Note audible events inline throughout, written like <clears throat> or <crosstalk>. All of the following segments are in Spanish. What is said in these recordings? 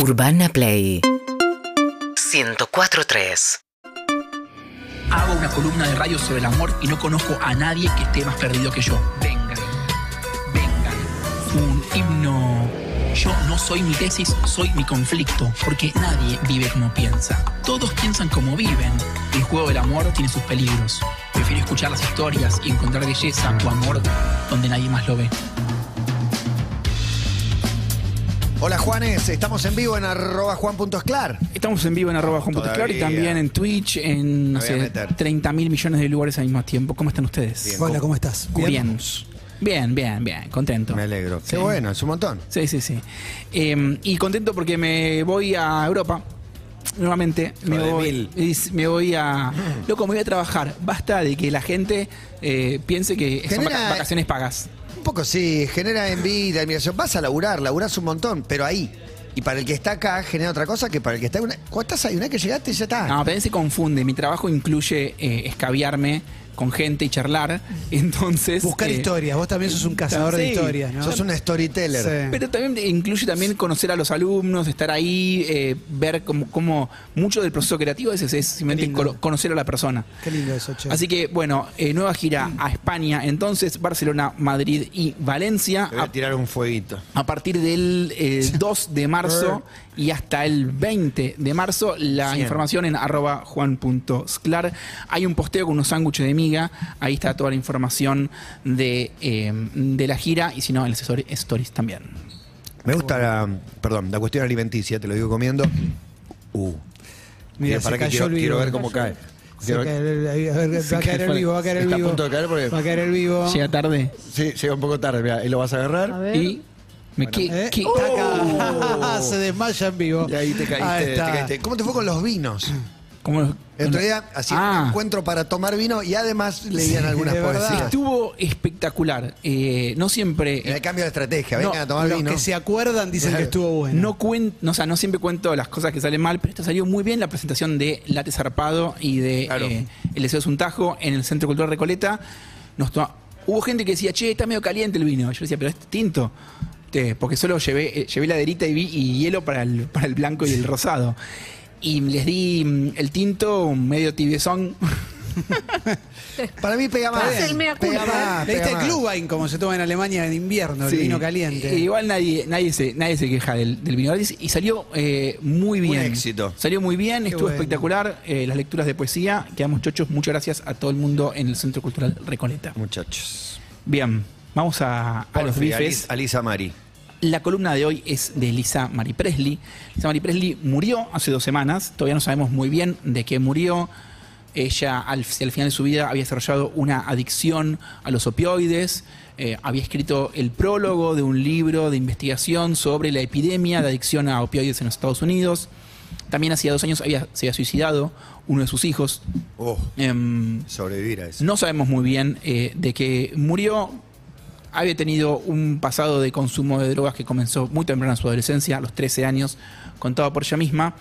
Urbana Play 104.3 Hago una columna de radio sobre el amor y no conozco a nadie que esté más perdido que yo. Vengan, vengan. Un himno. Yo no soy mi tesis, soy mi conflicto, porque nadie vive como piensa. Todos piensan como viven. El juego del amor tiene sus peligros. Prefiero escuchar las historias y encontrar belleza o amor donde nadie más lo ve. Hola Juanes, estamos en vivo en arroba juan.esclar. Estamos en vivo en arroba Juan Punto Claro y también en Twitch, en no sé, meter. 30 mil millones de lugares al mismo tiempo. ¿Cómo están ustedes? Bien. Hola, ¿cómo estás? Bien. Bien, bien, bien. Contento. Me alegro. Sí. Qué bueno, es un montón. Sí, sí, sí. Eh, y contento porque me voy a Europa. Nuevamente, me voy, me voy a. <laughs> Loco, me voy a trabajar. Basta de que la gente eh, piense que son Genera- vacaciones pagas. Un poco sí, genera envidia, admiración. Vas a laburar, laburás un montón, pero ahí. Y para el que está acá genera otra cosa que para el que está... Una... Estás ahí, una que llegaste ya está. No, también se confunde. Mi trabajo incluye eh, escabiarme con gente y charlar. Entonces. Buscar eh, historias. Vos también sos un cazador de historias, ¿no? Sos un storyteller. Sí. Pero también incluye también conocer a los alumnos, estar ahí, eh, ver cómo, cómo mucho del proceso creativo es, es simplemente conocer a la persona. Qué lindo eso, che. Así que, bueno, eh, nueva gira a España, entonces Barcelona, Madrid y Valencia Te voy a a, tirar un fueguito. a partir del eh, 2 de marzo y hasta el 20 de marzo. La Cien. información en arroba juan.sclar. Hay un posteo con unos sándwiches de miga, ahí está toda la información de, eh, de la gira y si no, en las stories también. Me gusta la... Perdón, la cuestión alimenticia, te lo digo comiendo. Uh. Mira, para que quiero, quiero ver cómo cae. Se el- a va a caer el vivo, va a caer el Está a vivo. punto de caer porque- Va a caer el vivo. Llega tarde Sí, llega un poco tarde, mira, y lo vas a agarrar. y me ¿qué- ¿Eh? qué- Taca. <laughs> se desmaya en vivo. Y ahí te caíste, Ahí te está. caíste. ¿Cómo te fue con los vinos? <clears throat> cómo- El otro día hacían Ah. un encuentro para tomar vino y además leían algunas poesías. Estuvo espectacular. Eh, no siempre. En el cambio de estrategia, No, vengan a tomar Los vino. que se acuerdan dicen que estuvo bueno. No cuen- no, o sea, no siempre cuento las cosas que salen mal, pero esto salió muy bien la presentación de Late Zarpado y de Claro. eh, El Deseo es un Tajo en el Centro Cultural Recoleta. Nos Hubo gente que decía, che, está medio caliente el vino. Yo decía, pero es tinto. Este, Porque solo llevé, eh, llevé la derita y, vi- y hielo para el, para el blanco y el rosado. Y les di mm, el tinto un medio tibiezón. <laughs> Para mí pega más. Hace el mea Pega culpa. más, Le diste pega el más. Glühwein como se toma en Alemania en invierno, Sí. el vino caliente. Eh, igual nadie, nadie, se, nadie se queja del, del vino. Y salió eh, muy bien. éxito. Salió muy bien, estuvo bueno. espectacular. eh, las lecturas de poesía. Quedamos chochos. Muchas gracias a todo el mundo en el Centro Cultural Recoleta. Muchachos. Bien, vamos a, a los bifes. Alisa Mari. La columna de hoy es de Lisa Marie Presley. Lisa Marie Presley murió hace dos semanas. Todavía no sabemos muy bien de qué murió. Ella al, al final de su vida había desarrollado una adicción a los opioides. Eh, había escrito el prólogo de un libro de investigación sobre la epidemia de adicción a opioides en los Estados Unidos. También hacía dos años había, se había suicidado uno de sus hijos. Oh, Em, sobrevivir a eso. no sabemos muy bien eh, de qué murió. Había tenido un pasado de consumo de drogas que comenzó muy temprano en su adolescencia, a los 13 años, contado por ella misma.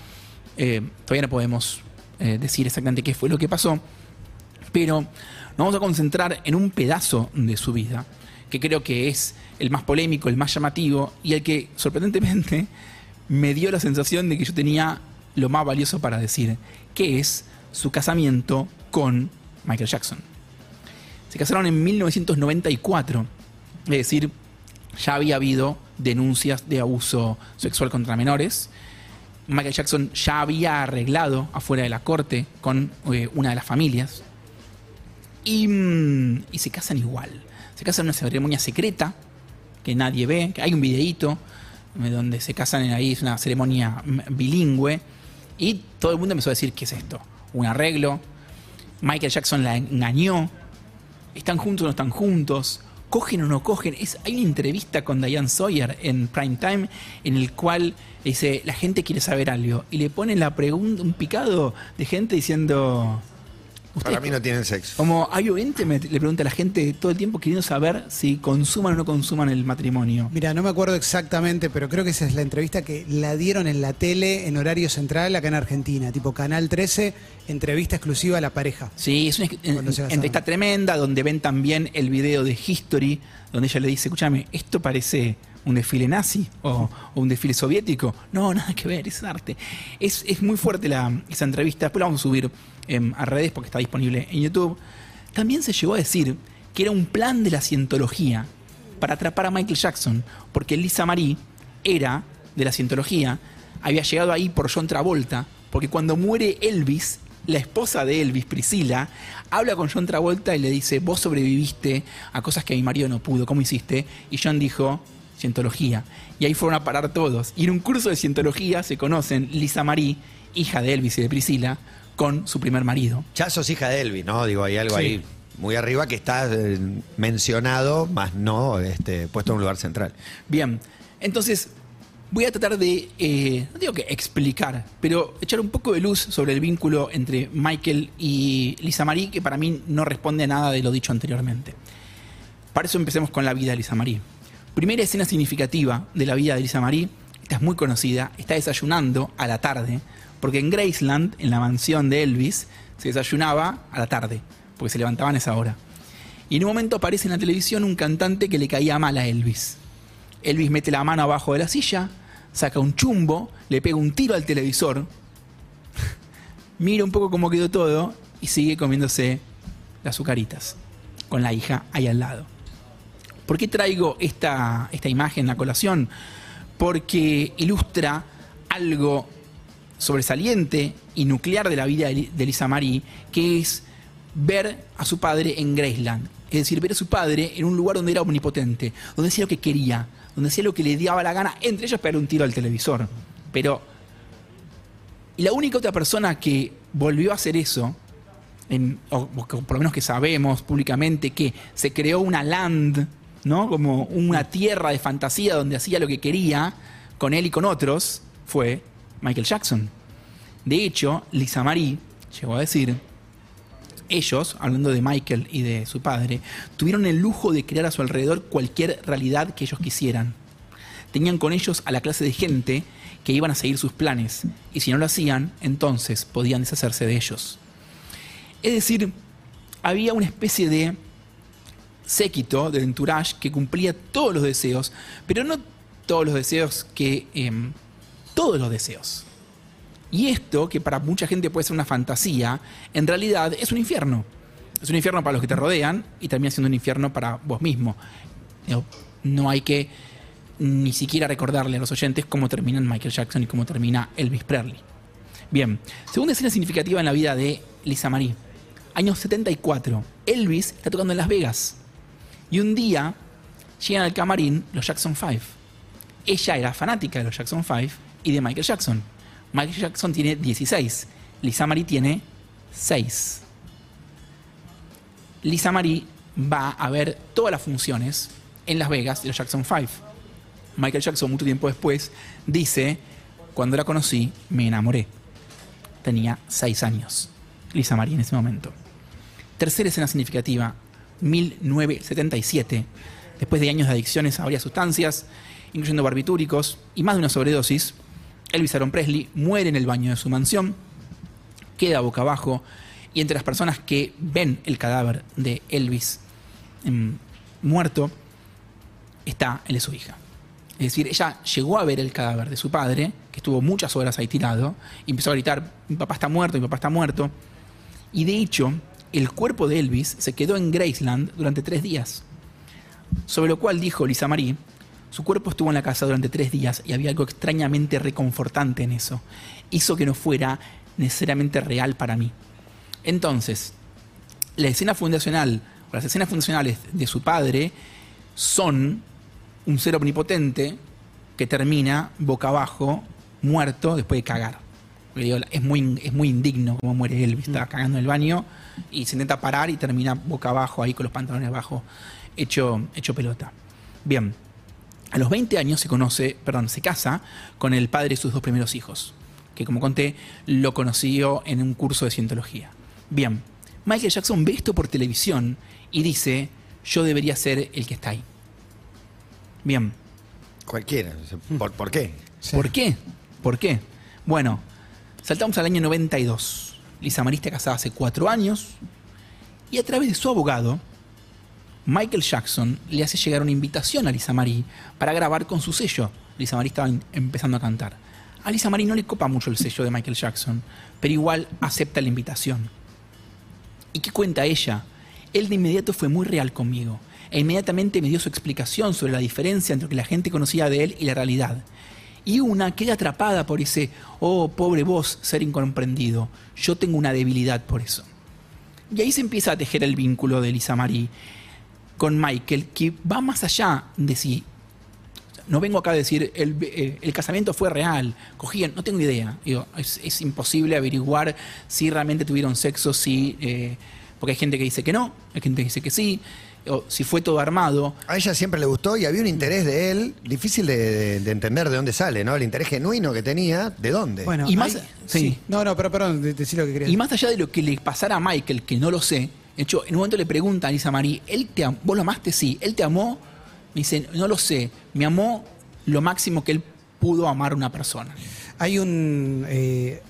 Eh, todavía no podemos eh, decir exactamente qué fue lo que pasó, pero nos vamos a concentrar en un pedazo de su vida, que creo que es el más polémico, el más llamativo y el que, sorprendentemente, <laughs> me dio la sensación de que yo tenía lo más valioso para decir, que es su casamiento con Michael Jackson. Se casaron en 1994, es decir, ya había habido denuncias de abuso sexual contra menores. Michael Jackson ya había arreglado afuera de la corte con eh, una de las familias. Y, mm, y se casan igual. Se casan en una ceremonia secreta que nadie ve. que hay un videíto eh, donde se casan en ahí, es una ceremonia mm, bilingüe. Y todo el mundo empezó a decir, ¿qué es esto? ¿Un arreglo? Michael Jackson la engañó. ¿Están juntos o no están juntos? ¿Cogen o no cogen? Es, hay una entrevista con Diane Sawyer en Prime Time en el cual dice, la gente quiere saber algo. Y le ponen la pregunta, un picado de gente diciendo... Para "Ustedes mí no tienen sexo. como hay oyente, me- le pregunta a la gente todo el tiempo queriendo saber si consuman o no consuman el matrimonio. Mira, no me acuerdo exactamente, pero creo que esa es la entrevista que la dieron en la tele en horario central acá en Argentina, tipo Canal 13, entrevista exclusiva a la pareja. Sí, es una en- entrevista tremenda donde ven también el video de History, donde ella le dice, escúchame, esto parece un desfile nazi o, o un desfile soviético. No, nada que ver, es arte. Es, es muy fuerte la, esa entrevista. Después la vamos a subir em, a redes porque está disponible en YouTube. También se llegó a decir que era un plan de la cientología para atrapar a Michael Jackson, porque Lisa Marie era de la cientología, había llegado ahí por John Travolta, porque cuando muere Elvis, la esposa de Elvis, Priscila, habla con John Travolta y le dice, vos sobreviviste a cosas que mi marido no pudo, ¿cómo hiciste? Y John dijo, cientología. Y ahí fueron a parar todos. Y en un curso de cientología se conocen Lisa Marie, hija de Elvis y de Priscila, con su primer marido. Ya sos hija de Elvis, ¿no? Digo, hay algo Sí. ahí muy arriba que está eh, mencionado, más no este, puesto en un lugar central. Bien, entonces voy a tratar de, eh, no digo que explicar, pero echar un poco de luz sobre el vínculo entre Michael y Lisa Marie, que para mí no responde a nada de lo dicho anteriormente. Para eso empecemos con la vida de Lisa Marie. Primera escena significativa de la vida de Lisa Marie, esta es muy conocida, está desayunando a la tarde, porque en Graceland, en la mansión de Elvis, se desayunaba a la tarde, porque se levantaban a esa hora. Y en un momento aparece en la televisión un cantante que le caía mal a Elvis. Elvis mete la mano abajo de la silla, saca un chumbo, le pega un tiro al televisor, <laughs> mira un poco cómo quedó todo y sigue comiéndose las azucaritas con la hija ahí al lado. ¿Por qué traigo esta, esta imagen a colación? Porque ilustra algo sobresaliente y nuclear de la vida de Lisa Marie, que es ver a su padre en Graceland. Es decir, ver a su padre en un lugar donde era omnipotente, donde hacía lo que quería, donde hacía lo que le daba la gana, entre ellos pegar un tiro al televisor. Pero la única otra persona que volvió a hacer eso, o, o por lo menos que sabemos públicamente que se creó una land, ¿no? Como una tierra de fantasía donde hacía lo que quería con él y con otros, fue Michael Jackson. De hecho, Lisa Marie llegó a decir, ellos, hablando de Michael y de su padre, tuvieron el lujo de crear a su alrededor cualquier realidad que ellos quisieran. Tenían con ellos a la clase de gente que iban a seguir sus planes, y si no lo hacían, entonces podían deshacerse de ellos. Es decir, había una especie de séquito de entourage que cumplía todos los deseos, pero no todos los deseos que... em, todos los deseos. Y esto, que para mucha gente puede ser una fantasía, en realidad es un infierno. Es un infierno para los que te rodean y termina siendo un infierno para vos mismo. No hay que ni siquiera recordarle a los oyentes cómo terminan Michael Jackson y cómo termina Elvis Presley. Bien, segunda escena significativa en la vida de Lisa Marie. Año 74. Elvis está tocando en Las Vegas. Y un día llegan al camarín los Jackson 5. Ella era fanática de los Jackson 5 y de Michael Jackson. Michael Jackson tiene 16. Lisa Marie tiene 6. Lisa Marie va a ver todas las funciones en Las Vegas de los Jackson 5. Michael Jackson, mucho tiempo después, dice, cuando la conocí, me enamoré. Tenía 6 años. Lisa Marie en ese momento. Tercera escena significativa, 1977. Después de años de adicciones a varias sustancias, incluyendo barbitúricos y más de una sobredosis, Elvis Aaron Presley muere en el baño de su mansión, queda boca abajo y entre las personas que ven el cadáver de Elvis em, muerto está él de su hija. Es decir, ella llegó a ver el cadáver de su padre, que estuvo muchas horas ahí tirado, y empezó a gritar, mi papá está muerto, mi papá está muerto. Y de hecho, el cuerpo de Elvis se quedó en Graceland durante tres días. Sobre lo cual dijo Lisa Marie, su cuerpo estuvo en la casa durante tres días y había algo extrañamente reconfortante en eso. Hizo que no fuera necesariamente real para mí. Entonces, la escena fundacional, o las escenas fundacionales de su padre son un ser omnipotente que termina boca abajo, muerto, después de cagar. Digo, es, muy, es muy indigno como muere Elvis. Está cagando en el baño y se intenta parar y termina boca abajo, ahí con los pantalones abajo, hecho, hecho pelota. Bien, a los 20 años se conoce, perdón, se casa con el padre de sus dos primeros hijos, que como conté, lo conoció en un curso de cientología. Bien, Michael Jackson ve esto por televisión y dice, yo debería ser el que está ahí. Bien, Cualquiera. ¿Por, por qué? Sí. ¿por qué? ¿Por qué? Bueno, saltamos al año 92. Lisa Marie está casada hace cuatro años y a través de su abogado Michael Jackson le hace llegar una invitación a Lisa Marie para grabar con su sello. Lisa Marie estaba em- empezando a cantar. A Lisa Marie no le copa mucho el sello de Michael Jackson, pero igual acepta la invitación. ¿Y qué cuenta ella? Él de inmediato fue muy real conmigo e inmediatamente me dio su explicación sobre la diferencia entre lo que la gente conocía de él y la realidad. Y una queda atrapada por ese, oh, pobre vos, ser incomprendido. Yo tengo una debilidad por eso. Y ahí se empieza a tejer el vínculo de Lisa Marie con Michael, que va más allá de si. No vengo acá a decir el, eh, el casamiento fue real, cogían, no tengo idea. Digo, es, es imposible averiguar si realmente tuvieron sexo, si. eh, porque hay gente que dice que no, hay gente que dice que sí, o si fue todo armado. A ella siempre le gustó y había un interés de él, difícil de, de- de entender de dónde sale, ¿no? El interés genuino que tenía, ¿de dónde? Bueno, Y más- hay- sí. No, no, pero perdón, de- decí lo que querías. Y más allá de lo que le pasara a Michael, que no lo sé, de hecho, en un momento le pregunta a Lisa ¿él te ¿vos lo amaste? Sí. ¿Él te amó? Me dice, no lo sé. Me amó lo máximo que él pudo amar a una persona. Hay un. eh,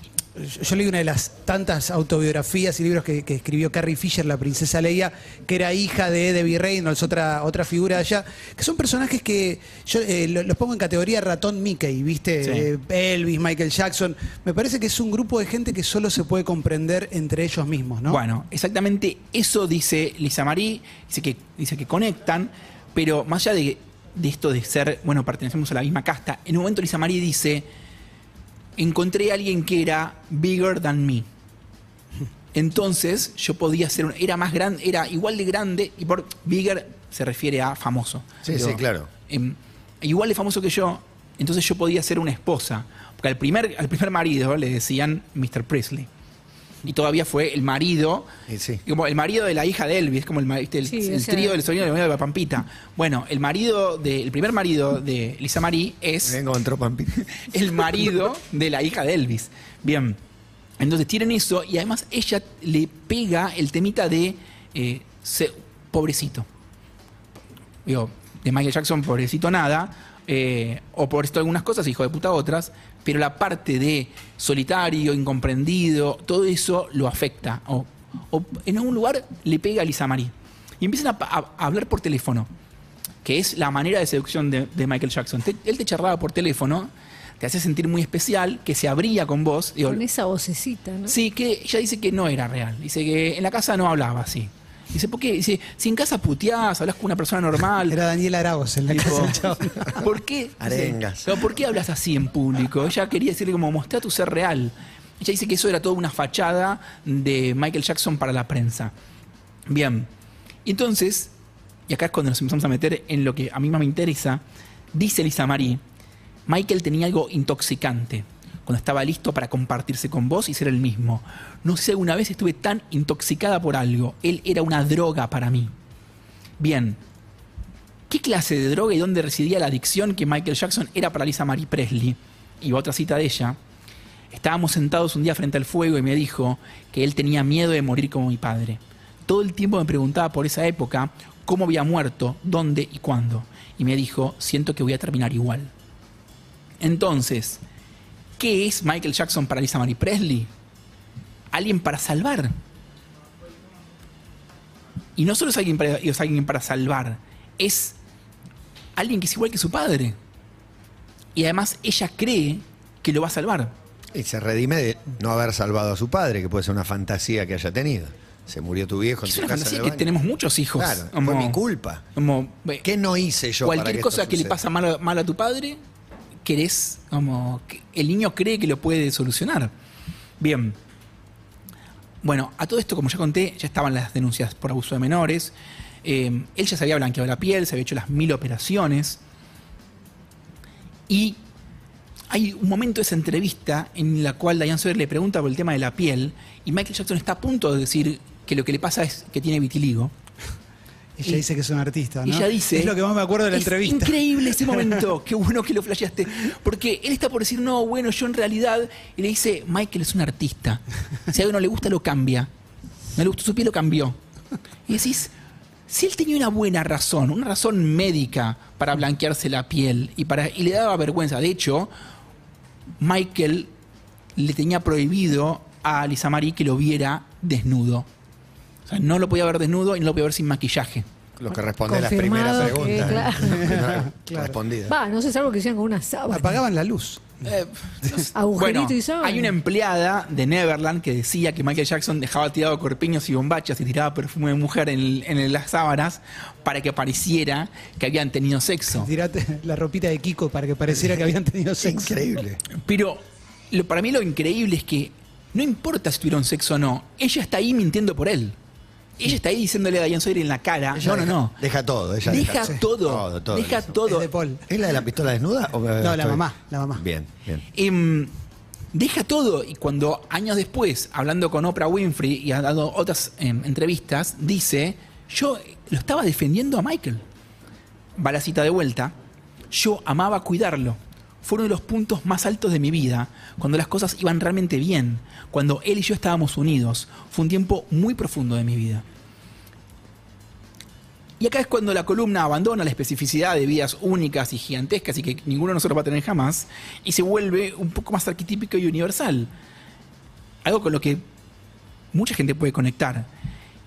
yo- leí una de las tantas autobiografías y libros que, que escribió Carrie Fisher, la princesa Leia, que era hija de Debbie Reynolds, otra, otra figura de allá, que son personajes que yo eh, lo- los pongo en categoría ratón Mickey, ¿viste? Sí. Eh, Elvis, Michael Jackson. Me parece que es un grupo de gente que solo se puede comprender entre ellos mismos, ¿no? Bueno, exactamente eso dice Lisa Marie, dice que, dice que conectan, pero más allá de, de esto de ser, bueno, pertenecemos a la misma casta, en un momento Lisa Marie dice, encontré a alguien que era bigger than me. Entonces yo podía ser, un- era más grande, era igual de grande, y por bigger se refiere a famoso. Sí, sí, claro. em, igual de famoso que yo, entonces yo podía ser una esposa. Porque al primer, al primer marido le decían Mr. Presley. Y todavía fue el marido, sí. como el marido de la hija de Elvis, como el, ¿viste? el, Sí, el trío del sobrino de la Pampita. Bueno, el marido de, el primer marido de Lisa Marie es Pampita. <laughs> el marido de la hija de Elvis. Bien. Entonces tienen eso y además ella le pega el temita de eh, se- pobrecito. Digo, de Michael Jackson, pobrecito nada. Eh, o pobrecito algunas cosas, hijo de puta otras. Pero la parte de solitario, incomprendido, todo eso lo afecta. O, o en algún lugar le pega a Lisa Marie. Y empiezan a, a- a hablar por teléfono que es la manera de seducción de, de Michael Jackson. Te- él te charlaba por teléfono, te hace sentir muy especial, que se abría con vos. Digo, Con esa vocecita, ¿no? sí, que ella dice que no era real. Dice que en la casa no hablaba así. Dice, ¿por qué? Dice, si en casa puteás, hablas con una persona normal. <laughs> Era Daniel Aragos en la Tipo. <laughs> ¿Por qué? Dice, Arengas. "Pero ¿Por qué hablas así en público? Ella quería decirle como mostrar tu ser real. Ella dice que eso era toda una fachada de Michael Jackson para la prensa. Bien. Y entonces, y acá es cuando nos empezamos a meter en lo que a mí más me interesa, dice Lisa Marie, Michael tenía algo intoxicante cuando estaba listo para compartirse con vos y ser el mismo. No sé alguna vez estuve tan intoxicada por algo. Él era una droga para mí. Bien. ¿Qué clase de droga y dónde residía la adicción que Michael Jackson era para Lisa Marie Presley? Y otra cita de ella. Estábamos sentados un día frente al fuego y me dijo que él tenía miedo de morir como mi padre. Todo el tiempo me preguntaba por esa época cómo había muerto, dónde y cuándo. Y me dijo, siento que voy a terminar igual. Entonces, ¿qué es Michael Jackson para Lisa Marie Presley? Alguien para salvar. Y no solo es alguien para, es alguien para salvar, es alguien que es igual que su padre. Y además ella cree que lo va a salvar. Y se redime de no haber salvado a su padre, que puede ser una fantasía que haya tenido. Se murió tu viejo en Es tu una casa fantasía que tenemos muchos hijos. Claro, Como- fue mi culpa. como, ¿Qué no hice yo para cualquier que cosa esto que le pasa mal a tu padre, querés como el niño cree que lo puede solucionar. Bien. Bueno, a todo esto, como ya conté, ya estaban las denuncias por abuso de menores. Eh, él ya se había blanqueado la piel, se había hecho las mil operaciones. Y hay un momento de esa entrevista en la cual Diane Sawyer le pregunta por el tema de la piel y Michael Jackson está a punto de decir que lo que le pasa es que tiene vitiligo. Ella Y- dice que es un artista, ¿no? Y ella dice. Es lo que más me acuerdo de la "Es entrevista. Increíble ese <laughs> momento. Qué bueno que lo flasheaste. Porque él está por decir, no, bueno, yo en realidad. Y le dice, Michael es un artista. Si a algo no le gusta, lo cambia. No le gustó su piel, lo cambió. Y decís, si él tenía una buena razón, una razón médica para blanquearse la piel y, para, y le daba vergüenza. De hecho, Michael le tenía prohibido a Lisa Marie que lo viera desnudo. O sea, no lo podía ver desnudo y no lo podía ver sin maquillaje. Lo que responde a la primera Confirmado que, pregunta. ¿eh? claro. Primera <laughs> Claro. Respondida. Va, no sé, es algo que hicieron con una sábana. Apagaban la luz. Eh. Agujerito Bueno, y sábana. hay una empleada de Neverland que decía que Michael Jackson dejaba tirado corpiños y bombachas y tiraba perfume de mujer en, en las sábanas para que pareciera que habían tenido sexo. Tirate la ropita de Kiko para que pareciera que habían tenido sexo. Increíble. Pero lo- para mí lo increíble es que no importa si tuvieron sexo o no, ella está ahí mintiendo por él. Ella está ahí diciéndole a Diane Sawyer en la cara, Ella no, no, deja- no. Deja todo. Ella Deja deja, todo, Todo, todo. deja todo. de Paul. ¿Es la de la pistola desnuda? o- No, la estoy- mamá, la mamá. Bien, bien. Em, deja todo y cuando años después, hablando con Oprah Winfrey y ha dado otras em, entrevistas, dice, yo lo estaba defendiendo a Michael. Va la cita de vuelta, yo amaba cuidarlo. Fue uno de los puntos más altos de mi vida, cuando las cosas iban realmente bien, cuando él y yo estábamos unidos. Fue un tiempo muy profundo de mi vida. Y acá es cuando la columna abandona la especificidad de vidas únicas y gigantescas y que ninguno de nosotros va a tener jamás, y se vuelve un poco más arquetípico y universal. Algo con lo que mucha gente puede conectar.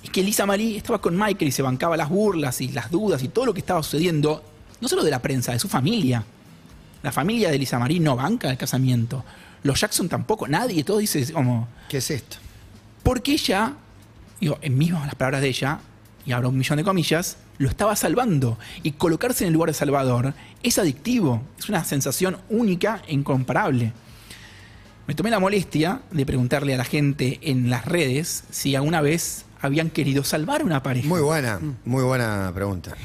Es que Lisa Marie estaba con Michael y se bancaba las burlas y las dudas y todo lo que estaba sucediendo, no solo de la prensa, de su familia. La familia de Lisa Marie no banca el casamiento. Los Jackson tampoco, nadie, todo dice como... ¿Qué es esto? Porque ella, digo, en mismas las palabras de ella, y hablo un millón de comillas, lo estaba salvando. Y colocarse en el lugar de Salvador es adictivo, es una sensación única e incomparable. Me tomé la molestia de preguntarle a la gente en las redes si alguna vez habían querido salvar una pareja. Muy buena, muy buena pregunta.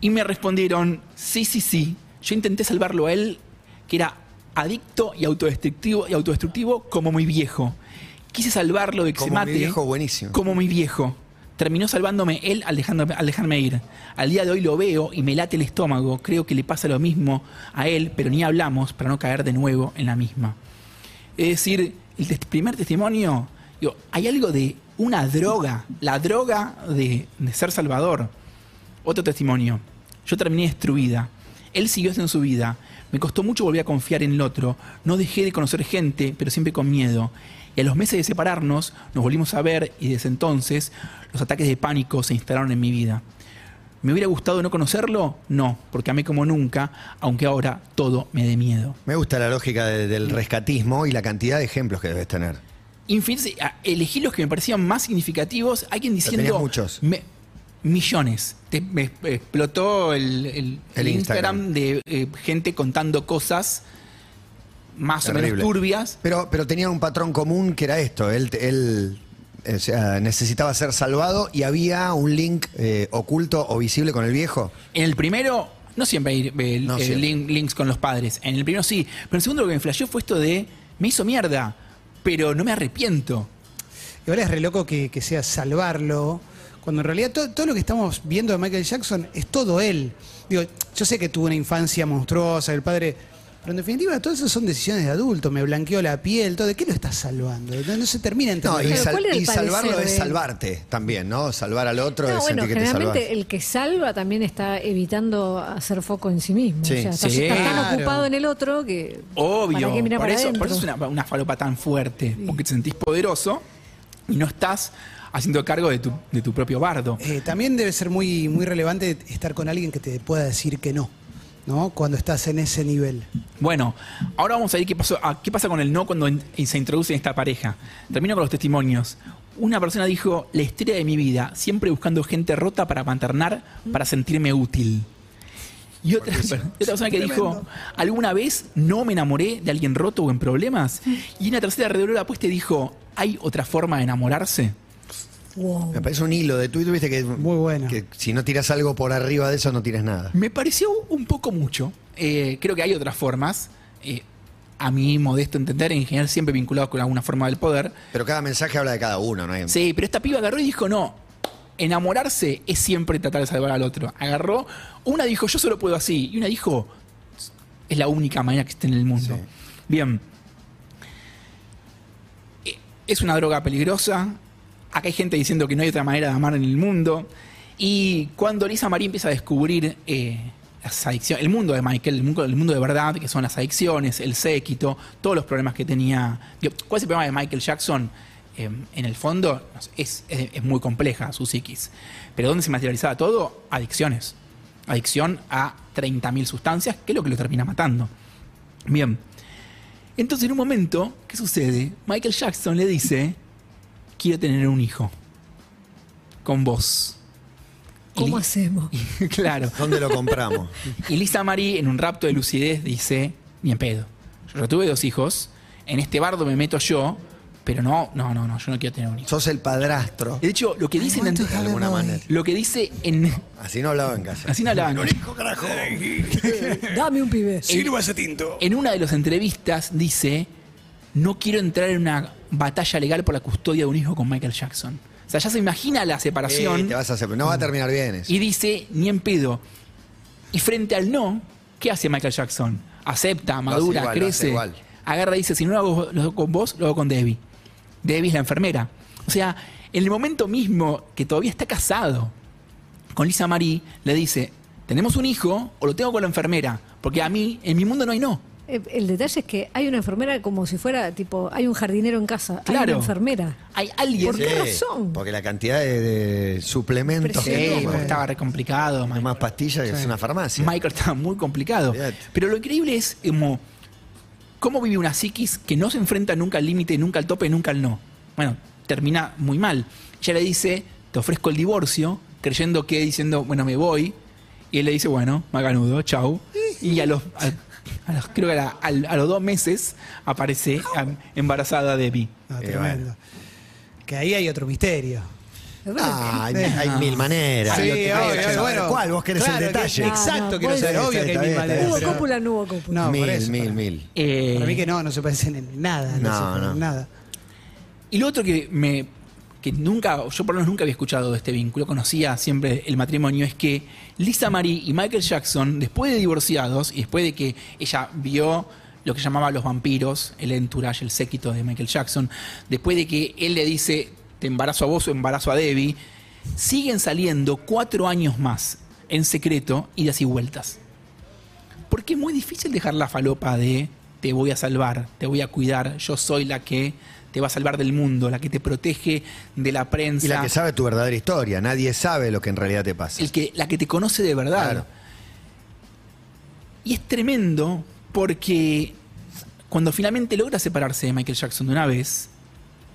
Y me respondieron, sí, sí, sí. Yo intenté salvarlo a él, que era adicto y autodestructivo, y autodestructivo como mi viejo. Quise salvarlo de que Como se mi mate. viejo, buenísimo. Como mi viejo. Terminó salvándome él al, dejándome- al dejarme ir. Al día de hoy lo veo y me late el estómago. Creo que le pasa lo mismo a él, pero ni hablamos para no caer de nuevo en la misma. Es decir, el primer testimonio, digo, hay algo de una droga, la droga de, de ser salvador. Otro testimonio, yo terminé destruida. Él siguió haciendo su vida. Me costó mucho volver a confiar en el otro. No dejé de conocer gente, pero siempre con miedo. Y a los meses de separarnos, nos volvimos a ver y desde entonces los ataques de pánico se instalaron en mi vida. ¿Me hubiera gustado no conocerlo? No, porque amé como nunca, aunque ahora todo me dé miedo. Me gusta la lógica de- del rescatismo y la cantidad de ejemplos que debes tener. A- elegí los que me parecían más significativos. Alguien diciendo. muchos. me- millones. Te- me explotó el, el- el El Instagram, de eh, gente contando cosas más o menos turbias. Pero, pero tenía un patrón común que era esto. Él, él o sea, necesitaba ser salvado y había un link eh, oculto o visible con el viejo. En el primero, no siempre hay eh, No eh, siempre. link- links con los padres. En el primero sí. Pero en el segundo lo que me flasheó fue esto de. Me hizo mierda, pero no me arrepiento. Igual es re loco que, que sea salvarlo, cuando en realidad to- todo lo que estamos viendo de Michael Jackson es todo él. Digo, yo sé que tuvo una infancia monstruosa, el padre. Pero en definitiva, todo eso son decisiones de adulto. Me blanqueó la piel, todo. ¿De qué lo estás salvando? No, no se termina de No, entender. y, sal- ¿cuál era el y salvarlo es salvarte también, ¿no? Salvar al otro No, es bueno, sentir que te generalmente el que salva también está evitando hacer foco en sí mismo. Sí. o sea, está, Sí. está tan Claro. ocupado en el otro que. Obvio. ¿Para qué mirar por, para eso, adentro? por eso es una, una falopa tan fuerte. Porque te sentís poderoso y no estás haciendo cargo de tu, de tu propio bardo. Eh, también debe ser muy, muy relevante estar con alguien que te pueda decir que no, ¿no? Cuando estás en ese nivel. Bueno, ahora vamos a ver qué, pasó, a qué pasa con el no cuando en- se introduce en esta pareja. Termino con los testimonios. Una persona dijo, la historia de mi vida, siempre buscando gente rota para maternar, para sentirme útil. Y otra, y <laughs> otra persona que dijo, alguna vez no me enamoré de alguien roto o en problemas. Y una tercera redobló la apuesta y dijo, ¿hay otra forma de enamorarse? Wow. Me parece un hilo de Twitter, viste, que, Muy bueno. que si no tiras algo por arriba de eso, no tires nada. Me pareció un poco mucho. Eh, creo que hay otras formas. Eh, a mi modesto entender, en general siempre vinculado con alguna forma del poder. Pero cada mensaje habla de cada uno, ¿no? Hay- Sí, pero esta piba agarró y dijo, no, enamorarse es siempre tratar de salvar al otro. Agarró, una dijo, yo solo puedo así, y una dijo, es la única manera que esté en el mundo. Sí. Bien. Eh, Es una droga peligrosa. Acá hay gente diciendo que no hay otra manera de amar en el mundo. Y cuando Lisa Marie empieza a descubrir eh, las adicciones, el mundo de Michael, el mundo, mundo de verdad, que son las adicciones, el séquito, todos los problemas que tenía. ¿Cuál es el problema de Michael Jackson? eh, en el fondo es muy compleja su psiquis. Pero ¿dónde se materializaba todo? Adicciones. Adicción a 30.000 sustancias, que es lo que lo termina matando. Bien. Entonces, en un momento, ¿qué sucede? Michael Jackson le dice, quiero tener un hijo. Con vos. ¿Cómo hacemos? <laughs> claro. ¿Dónde lo compramos? Y Lisa Marie, en un rapto de lucidez, dice: Ni en pedo. Yo tuve dos hijos. En este bardo me meto yo, pero no, no, no, no, yo no quiero tener un hijo. Sos el padrastro. De hecho, lo que dice en, De alguna manera. lo que dice en. Así no hablaba en casa. Así no hablaban. hijo, carajo. <laughs> Dame un pibe. Sírvase tinto. En una de las entrevistas dice: No quiero entrar en una batalla legal por la custodia de un hijo con Michael Jackson. O sea, ya se imagina la separación. Te vas a No va a terminar bien eso. Y dice, ni en pedo. Y frente al no, ¿qué hace Michael Jackson? Acepta, madura, igual, crece. Agarra y dice, si no lo hago, lo hago con vos, lo hago con Debbie. Debbie es la enfermera. O sea, en el momento mismo que todavía está casado con Lisa Marie, le dice, tenemos un hijo o lo tengo con la enfermera. Porque a mí, en mi mundo no hay no. Eh, El detalle es que hay una enfermera como si fuera, tipo, hay un jardinero en casa. Hay Claro. una enfermera. Hay alguien... ¿Por qué razón? Porque la cantidad de, de suplementos Sí, que toma, estaba re complicado. hay más pastillas que es una farmacia. Michael estaba muy complicado. Pero lo increíble es como cómo vive una psiquis que no se enfrenta nunca al límite, nunca al tope, nunca al no. Bueno, termina muy mal. Ella le dice, te ofrezco el divorcio, creyendo que diciendo, bueno, me voy. Y él le dice, bueno, maganudo, chau. Y a los, a, a los- creo que a, la- a los dos meses aparece embarazada Debbie. No, Y tremendo. Que ahí hay otro misterio. Ah, hay, hay mil maneras. Sí, te obvio, bueno. ¿Cuál? Vos querés Claro, el detalle. que- exacto, No, quiero saber. Obvio que hay está mil está maneras. ¿Hubo cópula? No hubo cópula. No, por mil, eso, mil, para- mil. Eh, Para mí que no, no se parecen en nada. No, No, se en nada. Y lo otro que me que nunca, yo por lo menos nunca había escuchado de este vínculo, conocía siempre el matrimonio, es que Lisa Marie y Michael Jackson, después de divorciados y después de que ella vio lo que llamaba los vampiros, el entourage, el séquito de Michael Jackson, después de que él le dice, te embarazo a vos o embarazo a Debbie, siguen saliendo cuatro años más en secreto y de así vueltas. Porque es muy difícil dejar la falopa de te voy a salvar, te voy a cuidar, yo soy la que te va a salvar del mundo, la que te protege de la prensa, Y la que sabe tu verdadera historia. Nadie sabe lo que en realidad te pasa. el que, la que te conoce de verdad. Claro. Y es tremendo porque cuando finalmente logra separarse de Michael Jackson de una vez,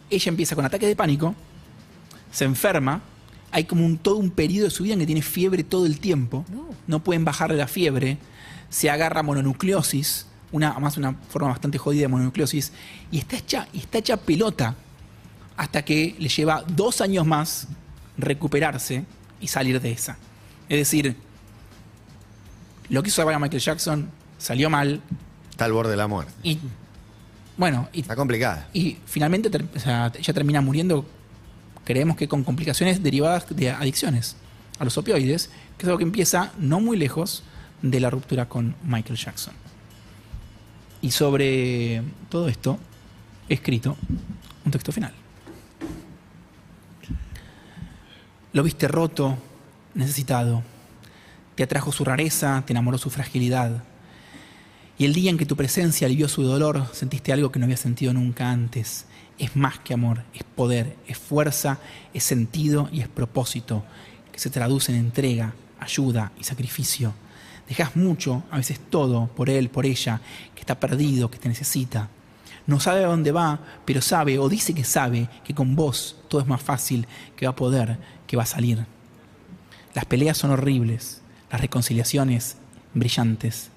ella empieza con ataques de pánico, se enferma, hay como un, todo un periodo de su vida en que tiene fiebre todo el tiempo, no, pueden bajarle la fiebre, se agarra mononucleosis, una, además una forma bastante jodida de mononucleosis, y está hecha, y está hecha pelota hasta que le lleva dos años más recuperarse y salir de esa. Es decir, lo que hizo a Michael Jackson salió mal Está al borde de la muerte. y bueno, y, Está complicada. y finalmente ter- o sea, ella termina muriendo, creemos que con complicaciones derivadas de adicciones a los opioides, que es algo que empieza no muy lejos de la ruptura con Michael Jackson. Y sobre todo esto, he escrito un texto final. Lo viste roto, necesitado. Te atrajo su rareza, te enamoró su fragilidad. Y el día en que tu presencia alivió su dolor, sentiste algo que no había sentido nunca antes. Es más que amor, es poder, es fuerza, es sentido y es propósito, que se traduce en entrega, ayuda y sacrificio. Dejas mucho, a veces todo, por él, por ella, que está perdido, que te necesita. No sabe a dónde va, pero sabe o dice que sabe que con vos todo es más fácil, que va a poder, que va a salir. Las peleas son horribles, las reconciliaciones brillantes.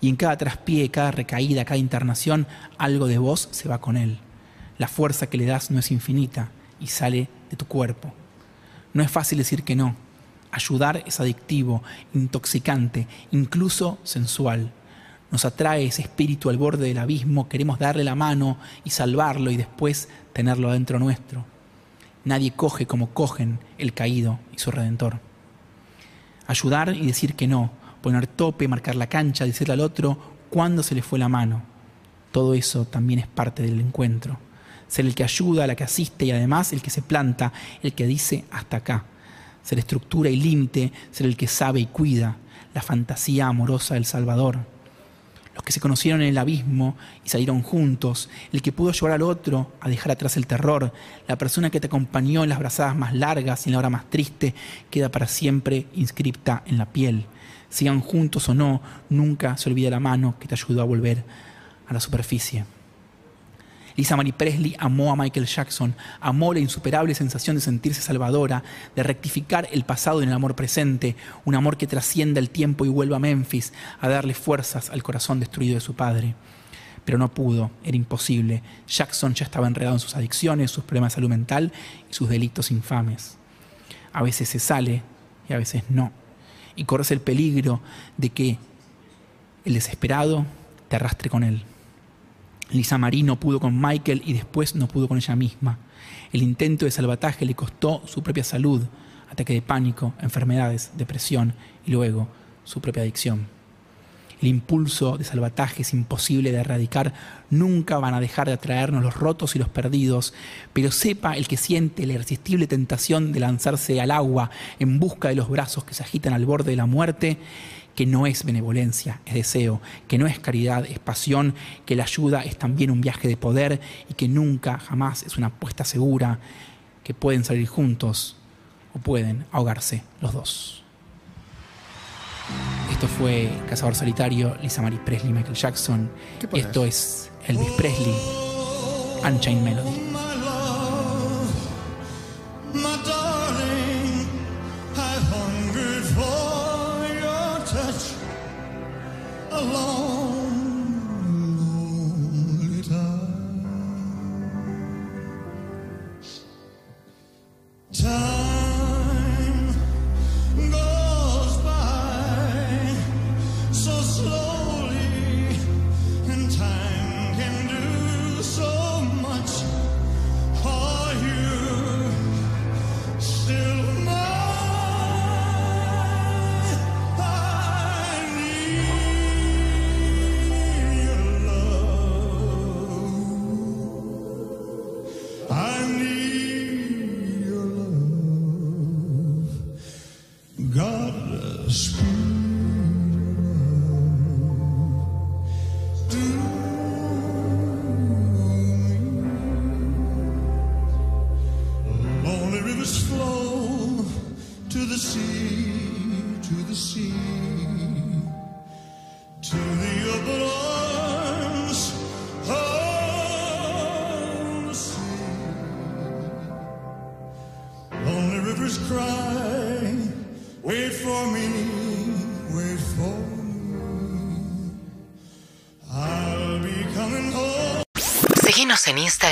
Y en cada traspié, cada recaída, cada internación, algo de vos se va con él. La fuerza que le das no es infinita y sale de tu cuerpo. No es fácil decir que no. Ayudar es adictivo, intoxicante, incluso sensual. Nos atrae ese espíritu al borde del abismo, queremos darle la mano y salvarlo y después tenerlo adentro nuestro. Nadie coge como cogen el caído y su redentor. Ayudar y decir que no, poner tope, marcar la cancha, decirle al otro cuándo se le fue la mano. Todo eso también es parte del encuentro. Ser el que ayuda, la que asiste y además el que se planta, el que dice hasta acá. Ser estructura y límite, ser el que sabe y cuida, la fantasía amorosa del Salvador. los que se conocieron en el abismo y salieron juntos, el que pudo llevar al otro a dejar atrás el terror, la persona que te acompañó en las brazadas más largas y en la hora más triste, queda para siempre inscripta en la piel. Sigan juntos o no, nunca se olvida la mano que te ayudó a volver a la superficie. Lisa Marie Presley amó a Michael Jackson, amó la insuperable sensación de sentirse salvadora, de rectificar el pasado en el amor presente, un amor que trascienda el tiempo y vuelva a Memphis a darle fuerzas al corazón destruido de su padre. Pero no pudo, era imposible. Jackson ya estaba enredado en sus adicciones, sus problemas de salud mental y sus delitos infames. A veces se sale y a veces no. Y corres el peligro de que el desesperado te arrastre con él. Lisa Marie no pudo con Michael y después no pudo con ella misma. El intento de salvataje le costó su propia salud, ataque de pánico, enfermedades, depresión y luego su propia adicción. El impulso de salvataje es imposible de erradicar, nunca van a dejar de atraernos los rotos y los perdidos, pero sepa el que siente la irresistible tentación de lanzarse al agua en busca de los brazos que se agitan al borde de la muerte, que no es benevolencia, es deseo, que no es caridad, es pasión, que la ayuda es también un viaje de poder y que nunca, jamás es una apuesta segura, que pueden salir juntos o pueden ahogarse los dos. Esto fue Cazador Solitario, Lisa Marie Presley, Michael Jackson. ¿Qué Y pones? esto es Elvis Presley, Unchained Melody.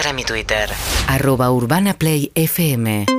Instagram y Twitter. Arroba Urbana Play FM.